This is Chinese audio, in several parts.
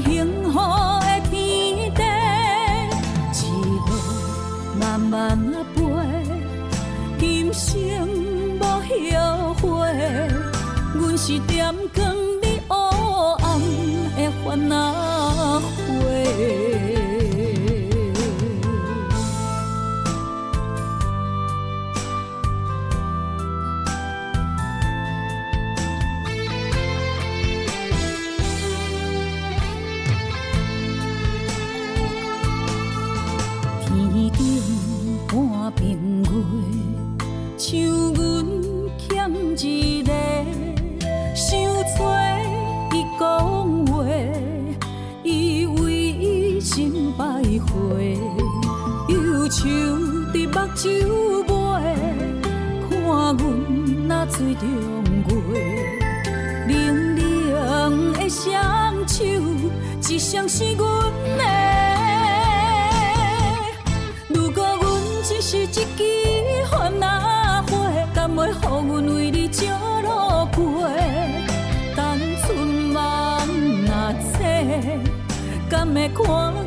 幸福的天地，一路慢慢啊飞，今生无后悔。阮是点光，你黑暗的烦恼。酒杯，看阮若醉中月，冷冷的双手，一双是阮的。如果阮只是一枝花，哪会甘愿让阮为你着了过？等春梦若醒，甘会看。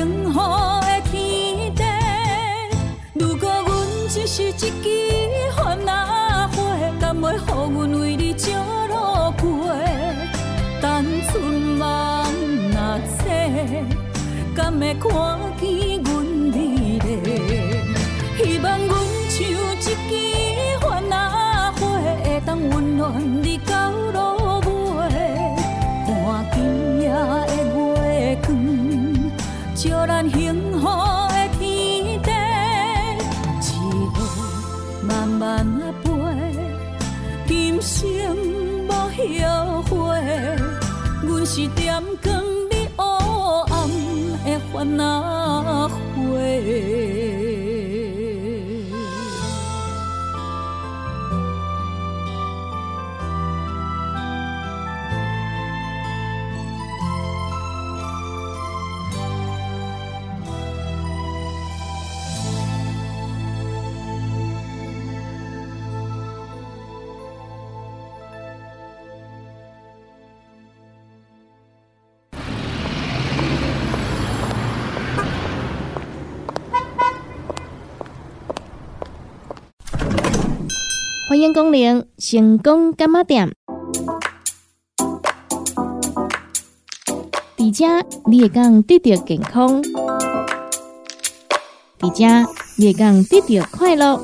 幸福的天地，如果阮只是一枝花仔花，敢会乎阮为你照路过？但春梦若醒，敢会看见阮？是点光你黑暗的烦恼。英公联成功干妈点。迪家，你也讲得到健康；迪家，你也讲得到快乐。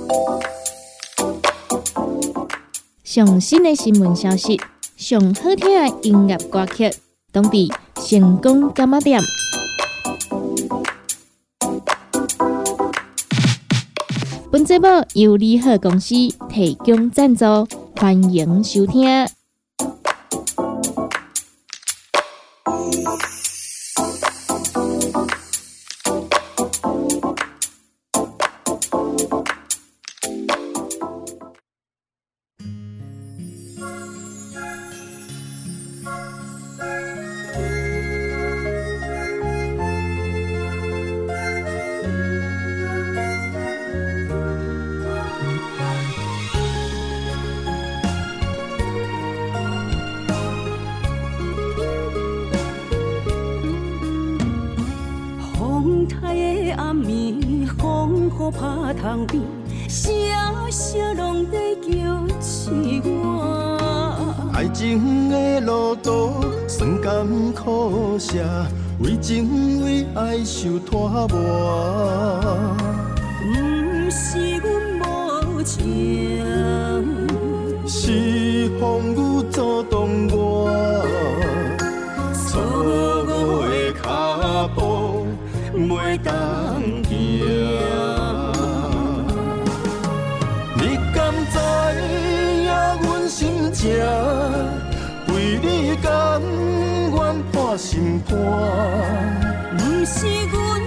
上新的新闻消息，上好听的音乐歌曲，当地成功干妈点。节目由联合公司提供赞助，欢迎收听。你甘愿破心肝，不是阮。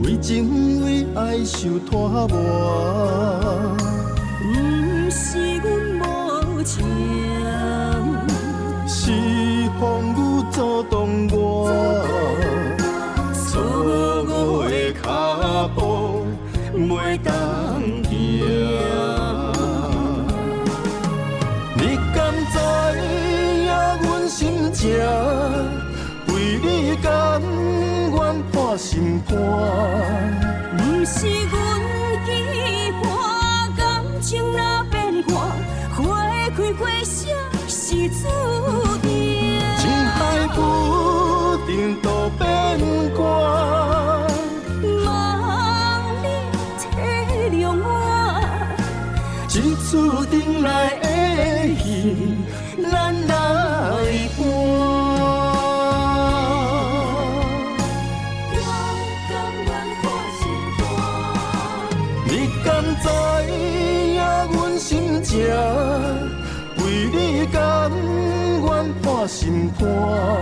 为情为爱受拖磨。习惯。我。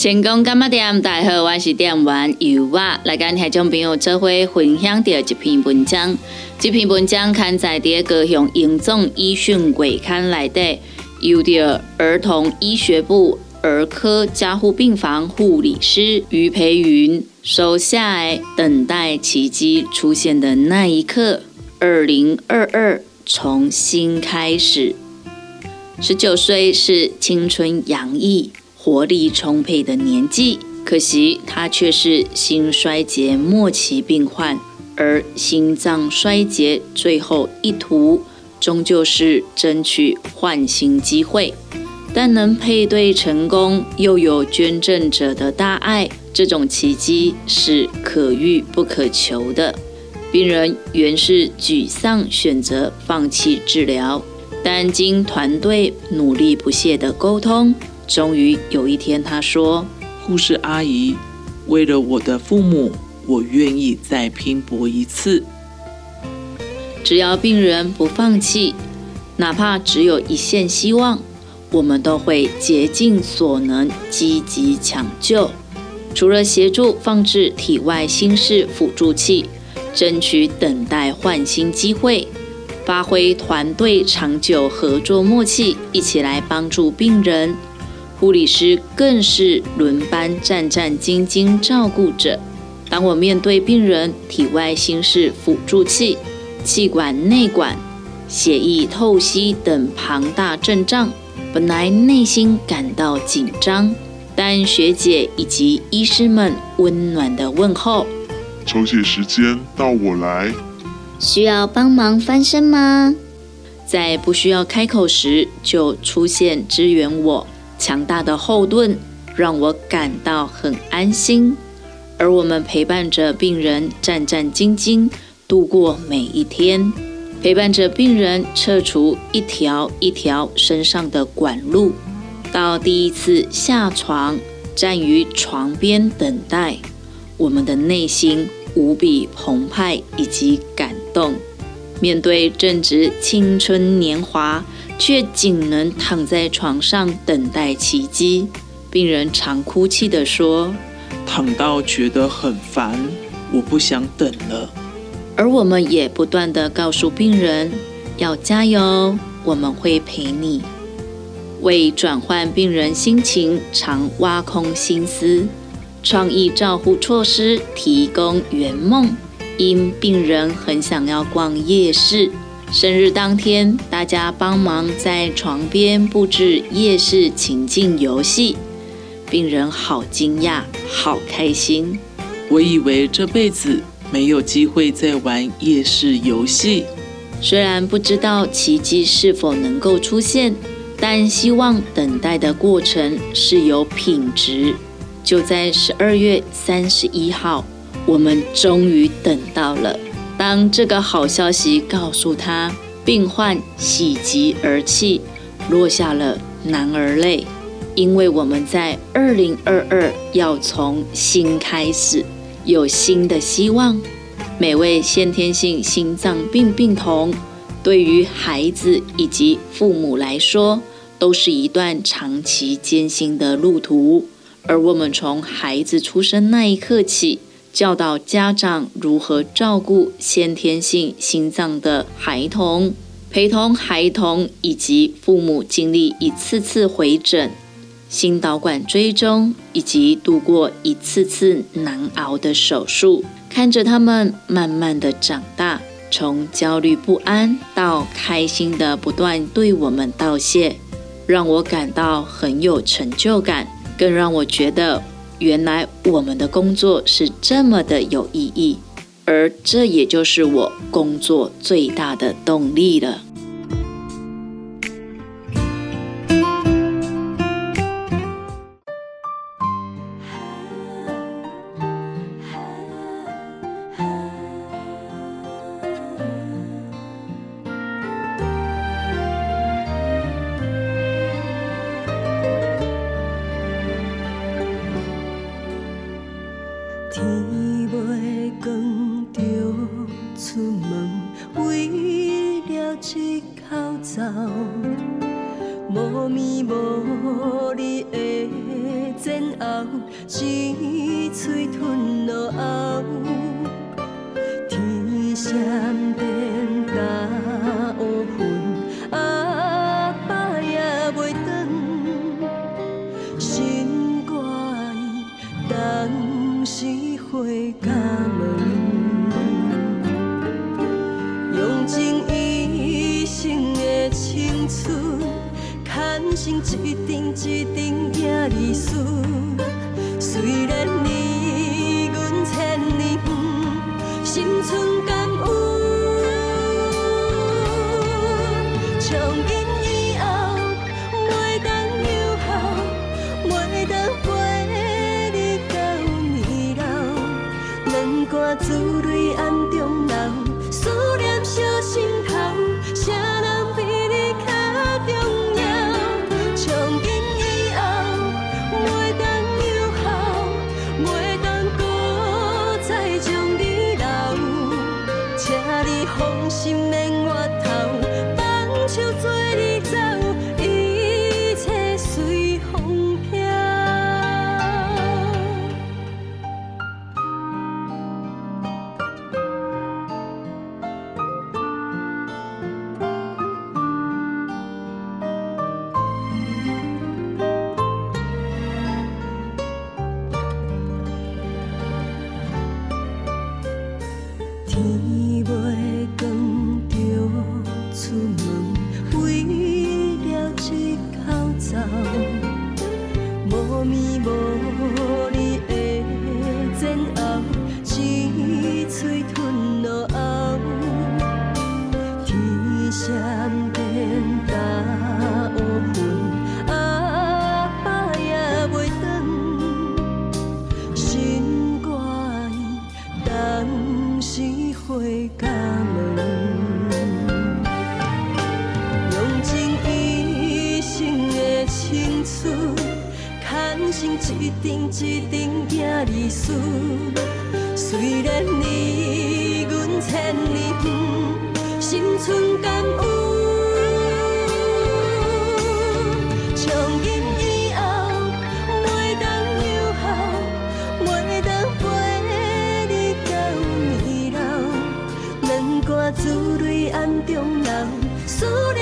成功干嘛店？大家好，我是店员尤娃，来跟听众朋友做伙分享到一篇文章。这篇文章刊载在高雄英总医讯月刊内底，由着儿童医学部儿科加护病房护理师于培云收下来，等待奇迹出现的那一刻，二零二二重新开始。十九岁是青春洋溢、活力充沛的年纪，可惜他却是心衰竭末期病患，而心脏衰竭最后一途，终究是争取换心机会。但能配对成功，又有捐赠者的大爱，这种奇迹是可遇不可求的。病人原是沮丧，选择放弃治疗，但经团队努力不懈的沟通，终于有一天他说：“护士阿姨，为了我的父母，我愿意再拼搏一次。只要病人不放弃，哪怕只有一线希望，我们都会竭尽所能积极抢救。除了协助放置体外心室辅助器。”争取等待换心机会，发挥团队长久合作默契，一起来帮助病人。护理师更是轮班战战兢兢照顾着。当我面对病人体外心室辅助器、气管内管、血液透析等庞大阵仗，本来内心感到紧张，但学姐以及医师们温暖的问候。抽血时间到我来，需要帮忙翻身吗？在不需要开口时就出现支援我，强大的后盾让我感到很安心。而我们陪伴着病人战战兢兢度过每一天，陪伴着病人撤除一条一条身上的管路，到第一次下床站于床边等待，我们的内心。无比澎湃以及感动，面对正值青春年华，却仅能躺在床上等待奇迹。病人常哭泣地说：“躺到觉得很烦，我不想等了。”而我们也不断地告诉病人：“要加油，我们会陪你。”为转换病人心情，常挖空心思。创意照护措施提供圆梦。因病人很想要逛夜市，生日当天，大家帮忙在床边布置夜市情境游戏。病人好惊讶，好开心。我以为这辈子没有机会再玩夜市游戏。虽然不知道奇迹是否能够出现，但希望等待的过程是有品质。就在十二月三十一号，我们终于等到了。当这个好消息告诉他，病患喜极而泣，落下了男儿泪，因为我们在二零二二要从新开始，有新的希望。每位先天性心脏病病童，对于孩子以及父母来说，都是一段长期艰辛的路途。而我们从孩子出生那一刻起，教导家长如何照顾先天性心脏的孩童，陪同孩童以及父母经历一次次回诊、心导管追踪，以及度过一次次难熬的手术，看着他们慢慢的长大，从焦虑不安到开心的不断对我们道谢，让我感到很有成就感。更让我觉得，原来我们的工作是这么的有意义，而这也就是我工作最大的动力了。人生一阵一阵行离思。虽然离阮千里远，心存感恩。从今以后，袂当有效，袂当陪你到年老，两肝滋泪暗中流，思念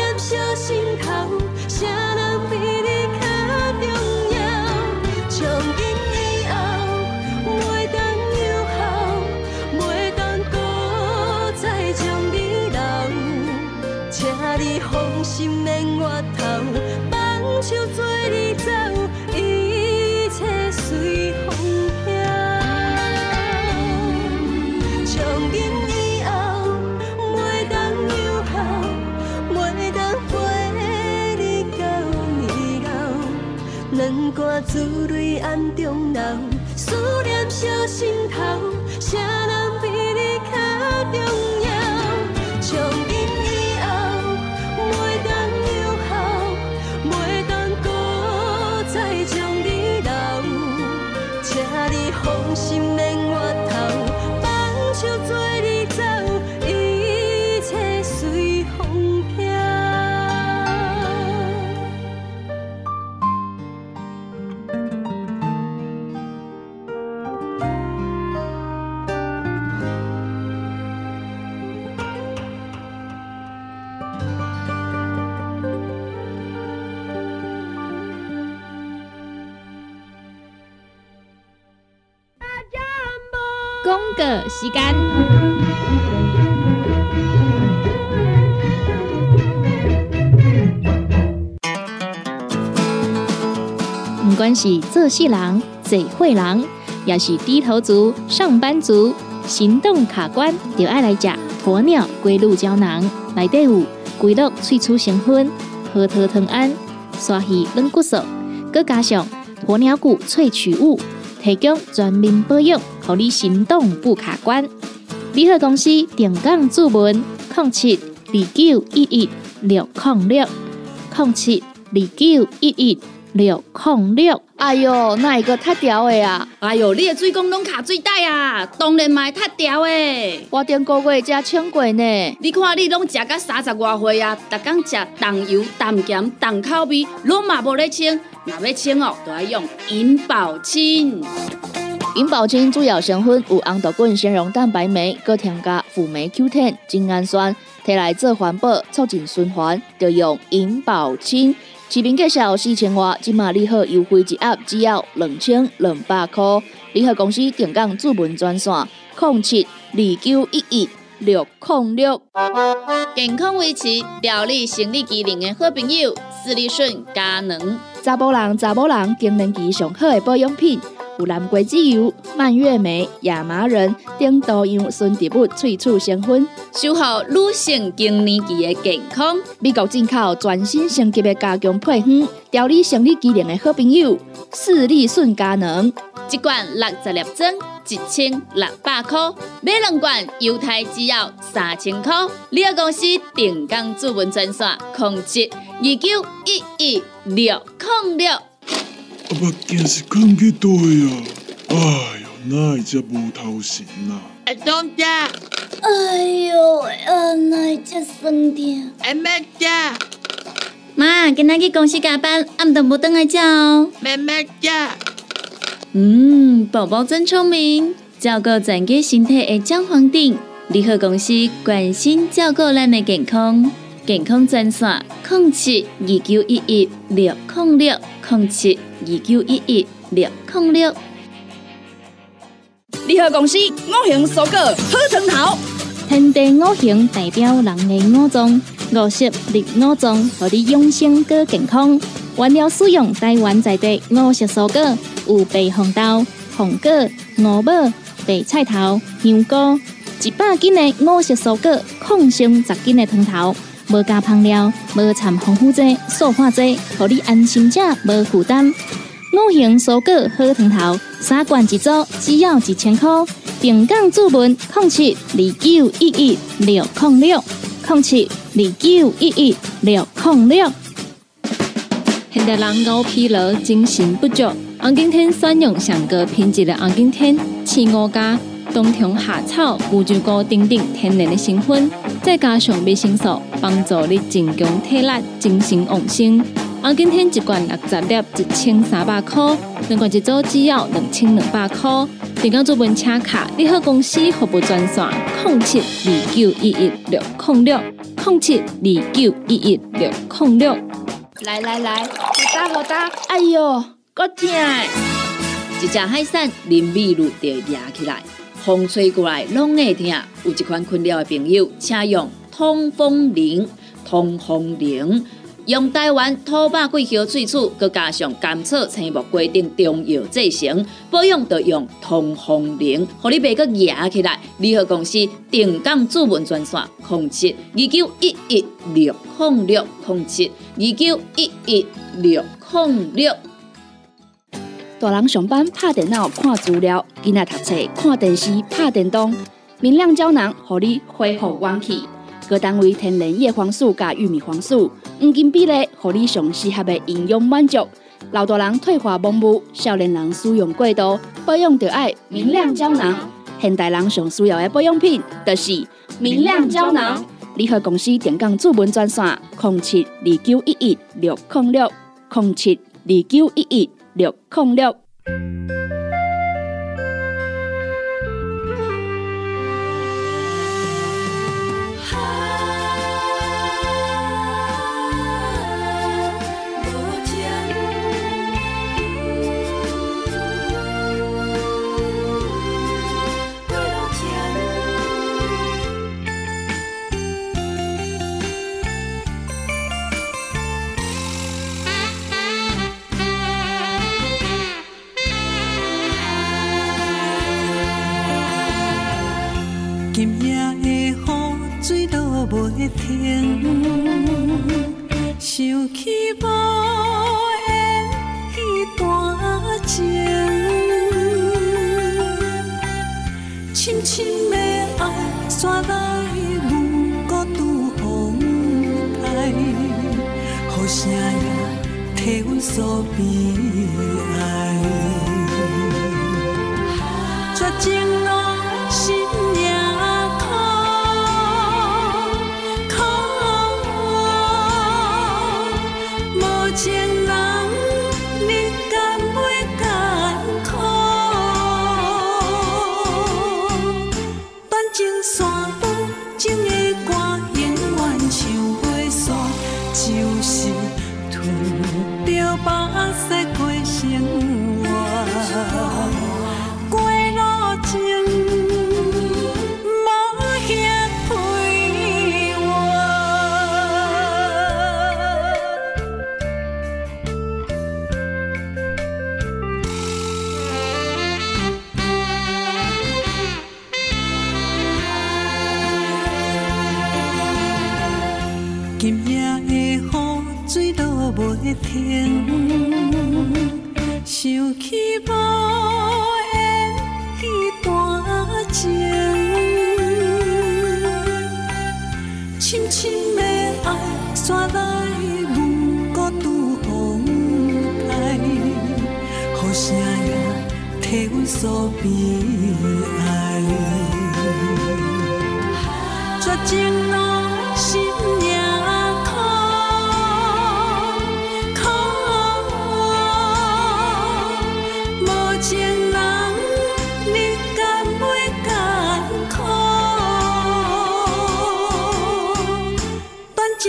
时间。不管是做事人、嘴会人，也是低头族、上班族，行动卡关，就爱来吃鸵鸟龟鹿胶囊。内底有龟鹿萃取成分、核桃藤胺、刷鱼软骨素，佮加上鸵鸟骨萃取物。提供全面保养，让你行动不卡关。联合公司定岗注文：零七二九一一六零六零七二九一一六零六。哎哟，那一个太屌的啊？哎哟，你的水管拢卡水袋啊，当然嘛会塌掉的。我顶个月才请过呢。你看你拢食到三十外岁啊，逐工食重油、重咸、重口味，拢嘛无咧清。若要清哦，就要用银保清。银保清主要成分有红豆滚、纤溶蛋白酶，搁添加辅酶 Q10、精氨酸，摕来做环保、促进循环，就用银保清。市面介绍四千外，今马利好优惠一盒只要两千两百块。联合公司定岗注文专线：零七二九一一六零六。健康维持、调理生理机能的好朋友——斯利顺佳能。查甫人、查某人更年期上好的保养品，有蓝桂枝油、蔓越莓、亚麻仁等多样纯植物萃取成分，守护女性更年期的健康。美国进口全新升级的加强配方，调理生理机能的好朋友——视力顺佳能。一罐六十粒装，一千六百块；买两罐，犹太只要三千块。你个公司定岗主文专线：控制二九一一六零六。阿目镜是放去倒啊？哎哟，哪会遮无头神啊？阿东家，哎呦，啊，哪只酸痛？阿妹家，妈，今仔去公司加班，暗顿无等来食哦。妹妹家，嗯，宝宝真聪明，照顾全家身体的姜黄顶。联合公司关心照顾咱的健康，健康专线：零七二九一一六零六零七二九一一六零六。联合公司五行蔬果好藤头，天地五行代表人的五脏，五色绿五脏，互你养生更健康。原料使用台湾在地五色蔬果，有白红豆、红果、五宝、白菜头、香菇，一百斤的五色蔬果，抗性十斤的汤头，无加香料，无掺防腐剂、塑化剂，互你安心吃，无负担。五行蔬果好汤头，三罐一组，只要一千块。平港注文零七二九一一六零六零七二九一一六零六。现代人熬疲劳、精神不足，红景天选用上高品质的红景天青五加冬虫夏草、牛鸡菇等等天然的成分，再加上维生素，帮助你增强体力、精神旺盛。红景天一罐六十粒，一千三百块；两罐一组，只要两千两百块。电工做文车卡，你好公司服务专线：零七二九一一六零六零七二九一一六零六。来来来，好打好打，哎呦，够痛！一只海扇淋米露就压起来，风吹过来拢会疼。有一款困扰的朋友，请用通风铃。通风铃用台湾土白桂花萃取，佮加上甘草、青木规定中药制成，保养要用通风铃，互你袂佮压起来。联合公司定岗主文专线：零七二九一一六控六零七二九一一六零六。大人上班拍电脑看资料，囡仔读册看电视拍电动，明亮胶囊互你恢复元气。各单位天然叶黄素加玉米黄素，黄金比例，互你上适合的营养满足。老大人退化盲目，少年人使用过度，保养就爱明亮胶囊。现代人上需要的保养品，就是明亮胶囊。联合公司电讲主文专线：零七二九一一六零六零七二九一一六零六。想起无缘彼段情，深深的爱刷来阮孤独风台，雨声也替阮诉悲哀，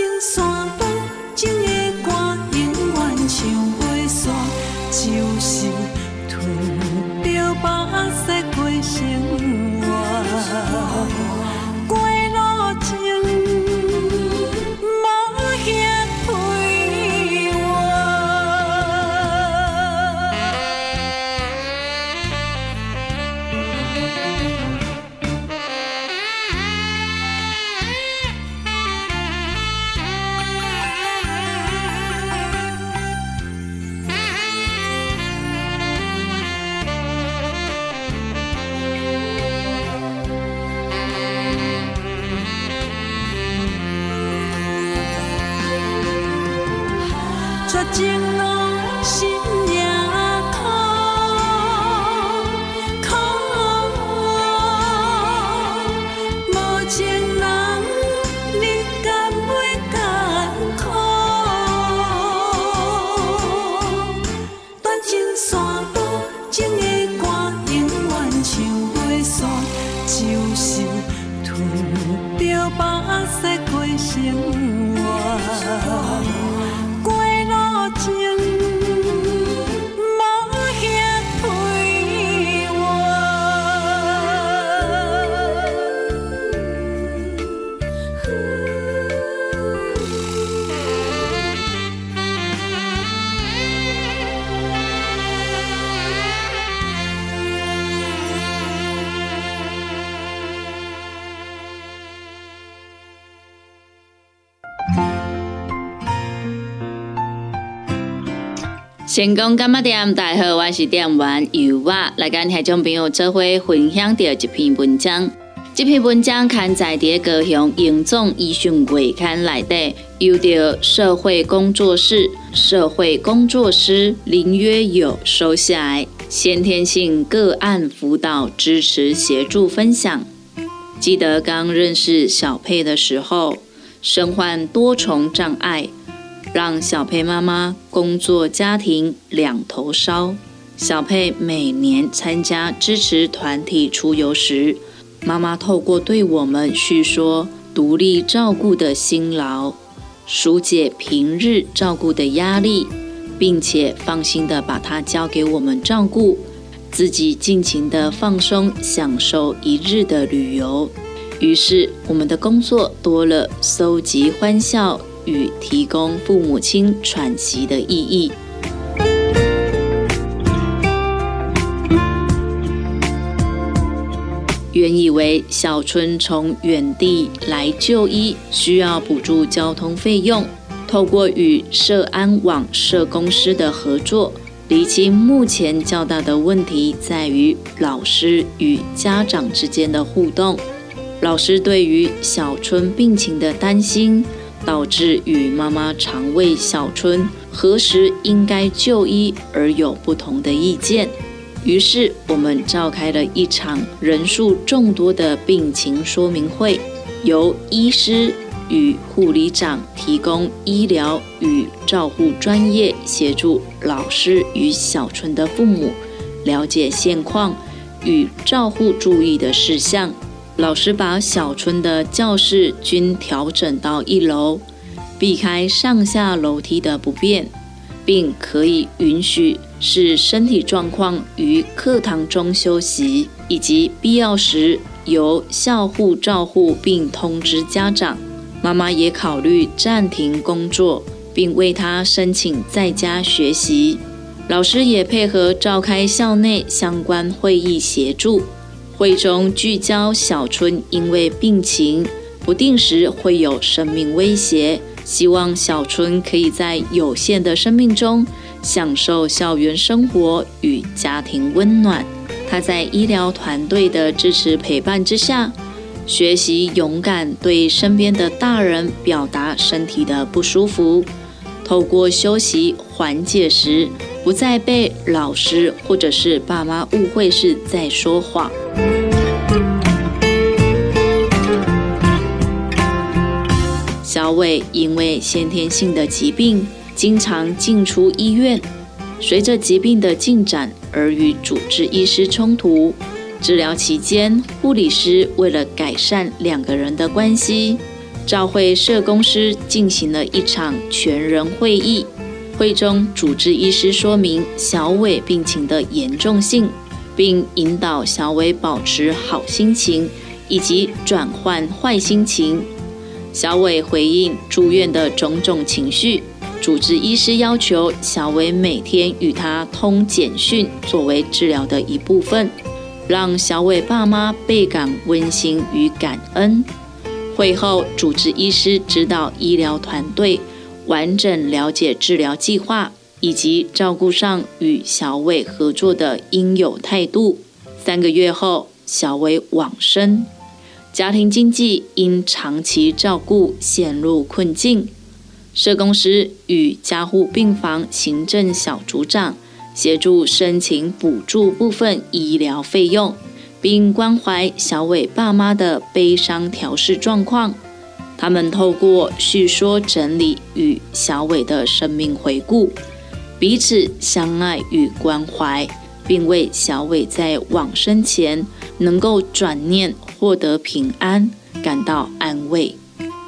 断情线断，情的歌永远唱袂煞，就是吞着目屎过生活。成功干嘛店？大家好，我是店员尤娃，来跟听众朋友做伙分享到一篇文章。这篇文章刊载伫高雄永总医讯月刊内底，由着社会工作室社会工作师林约友收下来，先天性个案辅导支持协助分享。记得刚认识小佩的时候，身患多重障碍。让小佩妈妈工作家庭两头烧。小佩每年参加支持团体出游时，妈妈透过对我们叙说独立照顾的辛劳，疏解平日照顾的压力，并且放心的把它交给我们照顾，自己尽情的放松，享受一日的旅游。于是，我们的工作多了搜集欢笑。与提供父母亲喘息的意义。原以为小春从远地来就医，需要补助交通费用，透过与社安网社公司的合作，厘清目前较大的问题在于老师与家长之间的互动。老师对于小春病情的担心。导致与妈妈常为小春何时应该就医而有不同的意见，于是我们召开了一场人数众多的病情说明会，由医师与护理长提供医疗与照护专业协助老师与小春的父母了解现况与照护注意的事项。老师把小春的教室均调整到一楼，避开上下楼梯的不便，并可以允许视身体状况于课堂中休息，以及必要时由校护照护并通知家长。妈妈也考虑暂停工作，并为他申请在家学习。老师也配合召开校内相关会议协助。会中聚焦小春因为病情不定时会有生命威胁，希望小春可以在有限的生命中享受校园生活与家庭温暖。他在医疗团队的支持陪伴之下，学习勇敢对身边的大人表达身体的不舒服，透过休息缓解时，不再被老师或者是爸妈误会是在说谎。小伟因为先天性的疾病，经常进出医院。随着疾病的进展而与主治医师冲突。治疗期间，护理师为了改善两个人的关系，召会社工师进行了一场全人会议。会中，主治医师说明小伟病情的严重性，并引导小伟保持好心情，以及转换坏心情。小伟回应住院的种种情绪。主治医师要求小伟每天与他通简讯，作为治疗的一部分，让小伟爸妈倍感温馨与感恩。会后，主治医师指导医疗团队完整了解治疗计划以及照顾上与小伟合作的应有态度。三个月后，小伟往生，家庭经济因长期照顾陷入困境。社工师与加护病房行政小组长协助申请补助部分医疗费用，并关怀小伟爸妈的悲伤调试状况。他们透过叙说整理与小伟的生命回顾，彼此相爱与关怀，并为小伟在往生前能够转念获得平安感到安慰，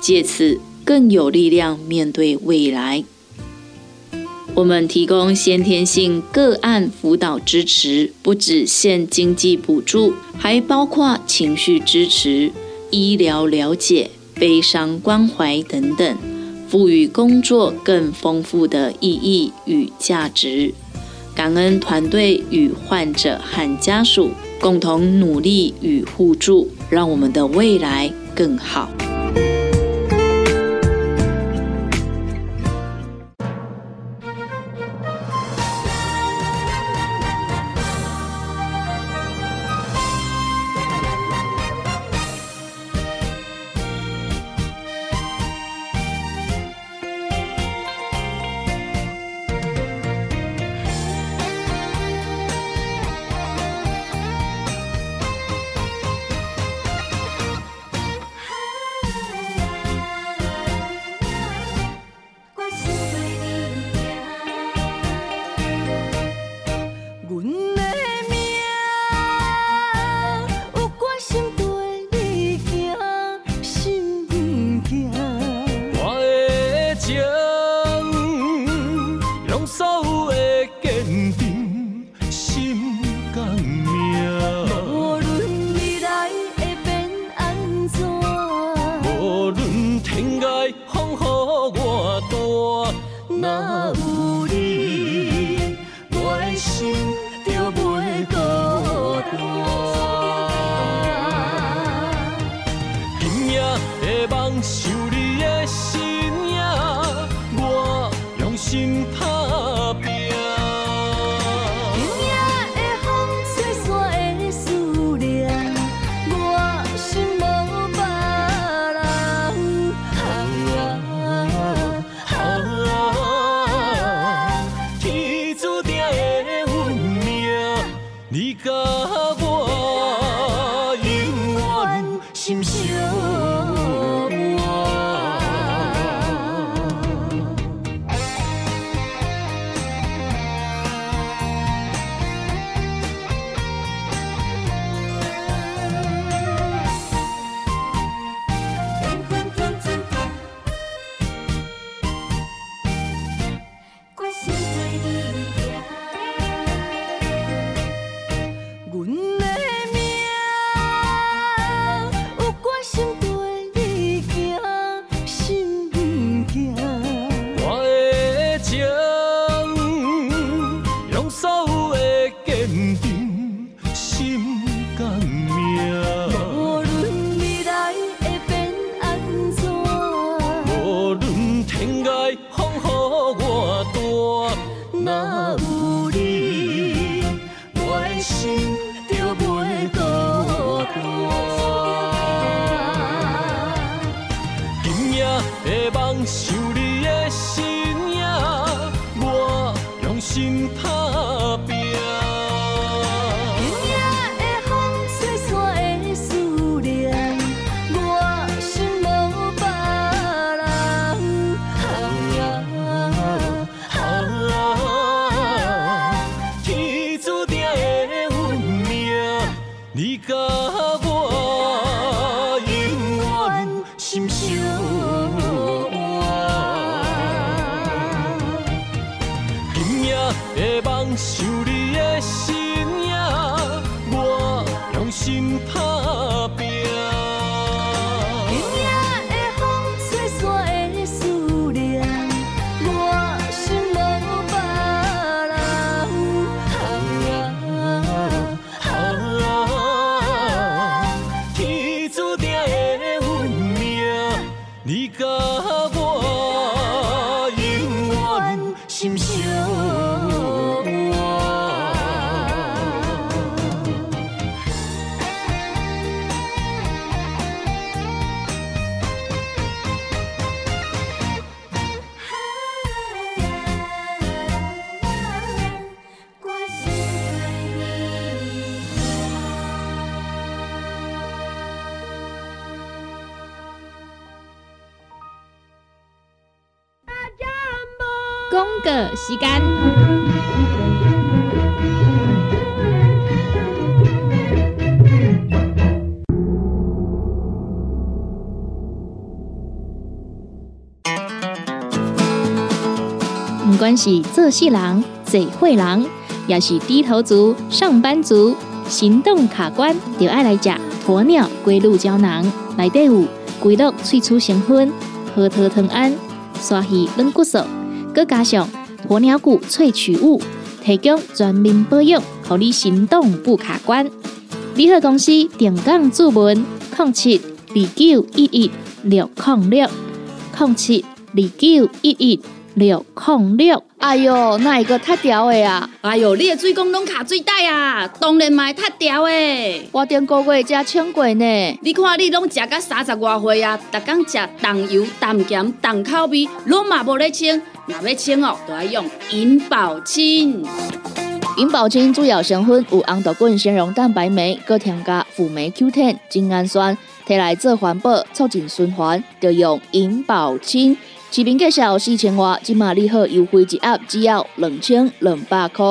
借此。更有力量面对未来。我们提供先天性个案辅导支持，不只限经济补助，还包括情绪支持、医疗了解、悲伤关怀等等，赋予工作更丰富的意义与价值。感恩团队与患者和家属共同努力与互助，让我们的未来更好。个时间。不管是做事人、做会人，也是低头族、上班族、行动卡关，就爱来食鸵鸟龟鹿胶囊。内底有龟鹿萃取成分、核桃藤胺、刷鱼软骨素，佮加上鸵鸟骨萃取物，提供全面保养，让你行动不卡关。联合公司定岗注文：零七二九一一六零六零七二九一一六零六。哎哟，那一个太屌的啊！哎哟，你的水管拢卡水袋啊，当然嘛会塌掉的。我顶个月才称过呢。你看你拢食到三十外岁啊，逐工食重油、重咸、重口味，拢嘛无咧清。若要清哦，就要用银保清。银保清主要成分有红豆滚、纤溶蛋白酶，搁添加辅酶 Q10、精氨酸，摕来做环保、促进循环，就用银保清。市面介绍四千瓦，即马你好优惠一盒只要两千两百块。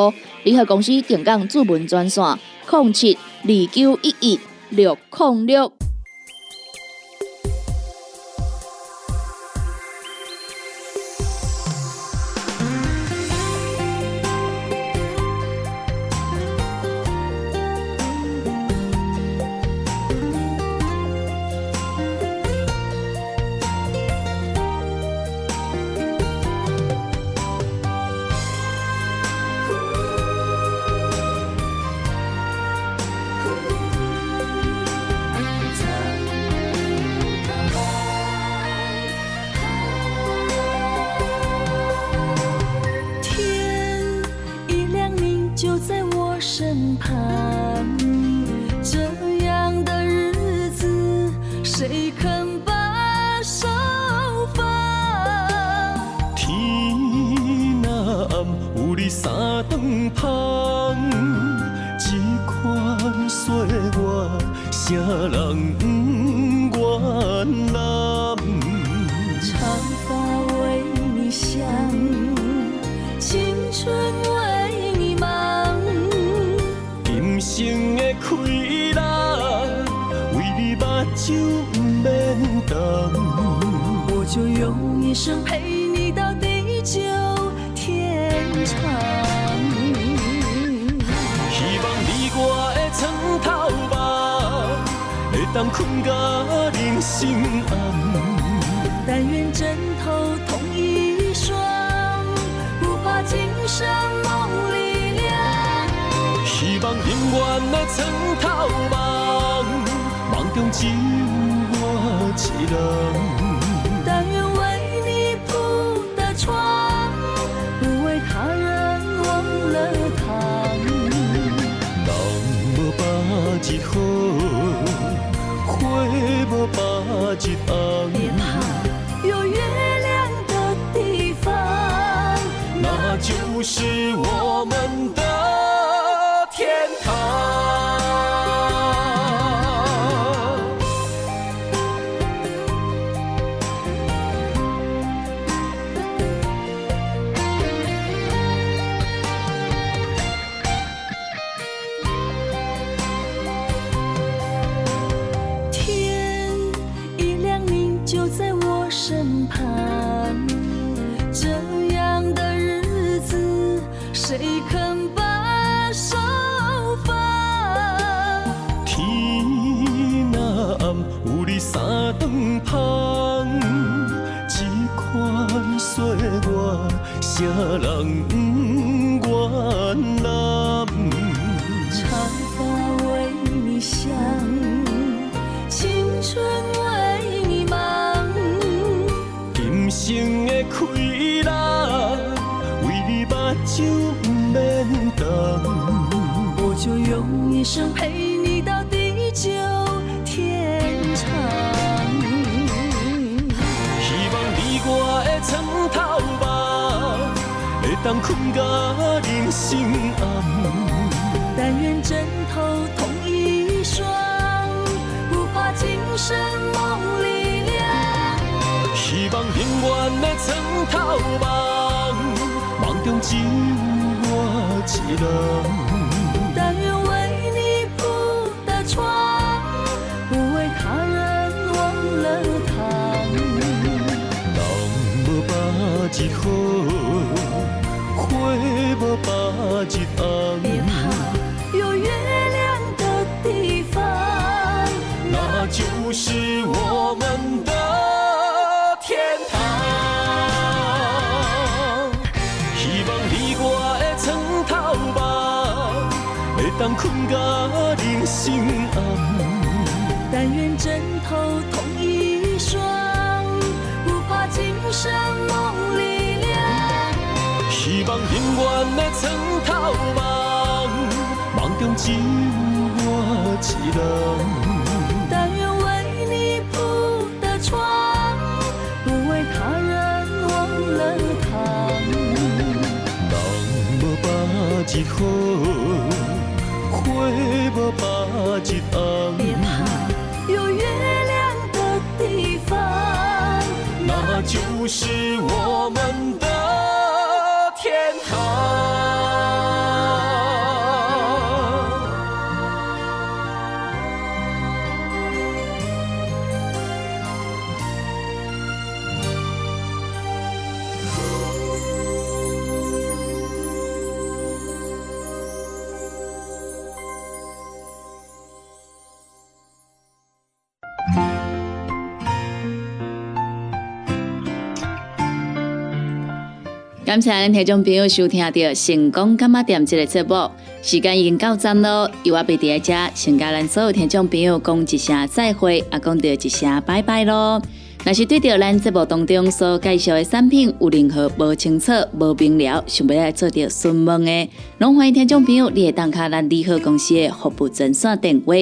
联合公司定岗注文专线：零七二九一一六零六。久天长。希望你我的床头梦，会当困甲人心暗。但愿枕头同一双，不怕今生梦里凉。希望永远的床头梦，梦中只有我一人。谁人不愿揽？长发为你香，青春为你忙。今生的快乐，为你目睭不免干。我就用一生陪当困甲人生暗。但愿枕头同一双，不怕今生梦里凉。希望永远的床头梦，梦中只有我一人。但愿为你铺的床，不为他人忘了躺。人无百日好，无百日红。别怕有月亮的地方，那就是我们的天堂。希望你我的床头梦，会当困甲人生暗。但愿枕头同一双，不怕今生梦。望永远的床头梦，梦中只有我一人。但愿为你铺的床，不为他人忘了躺。人无百日好，花感谢咱听众朋友收听到《成功干妈店》这个节目，时间已经到站咯，由我贝伫在遮，先甲咱所有听众朋友讲一声再会，也讲到一声拜拜咯。若是对着咱节目当中所介绍的产品有任何无清楚、无明了，想要来做着询问的，拢欢迎听众朋友你会打卡咱利好公司的服务专线电话，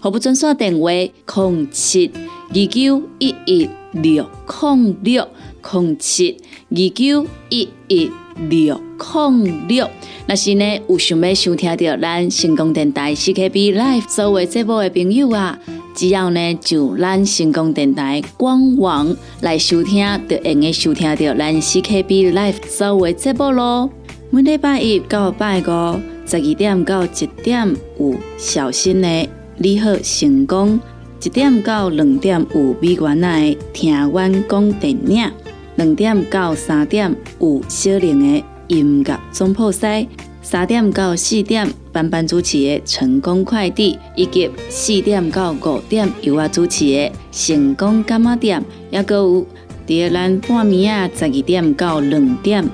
服务专线电话零七二九一一六零六零七二九一一六零六。若是呢有想要收听到咱成功电台 CKB Live 所有节目的朋友啊，只要呢就咱成功电台官网来收听，就会用收听到咱 CKB Live 所有节目咯。每礼拜一到拜五十二点到一点有小新的你好成功，一点到两点有美元仔的听阮讲电影。两点到三点有小玲的音乐总铺西，三点到四点班班主持的成功快递，以及四点到五点由我主持的成功干妈店，也搁有伫咱半暝啊十二点到两点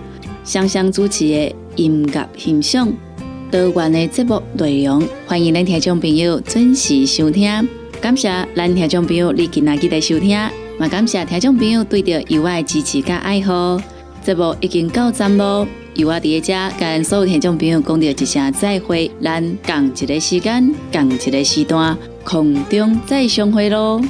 双双主持的音乐欣赏。多元的节目内容，欢迎咱听众朋友准时收听。感谢咱听众朋友你今仔日的收听。感谢听众朋友对着意外支持甲爱好，节目已经到站咯。由我伫遮跟所有听众朋友讲着一声再会，咱共一个时间，共一个时段，空中再相会咯。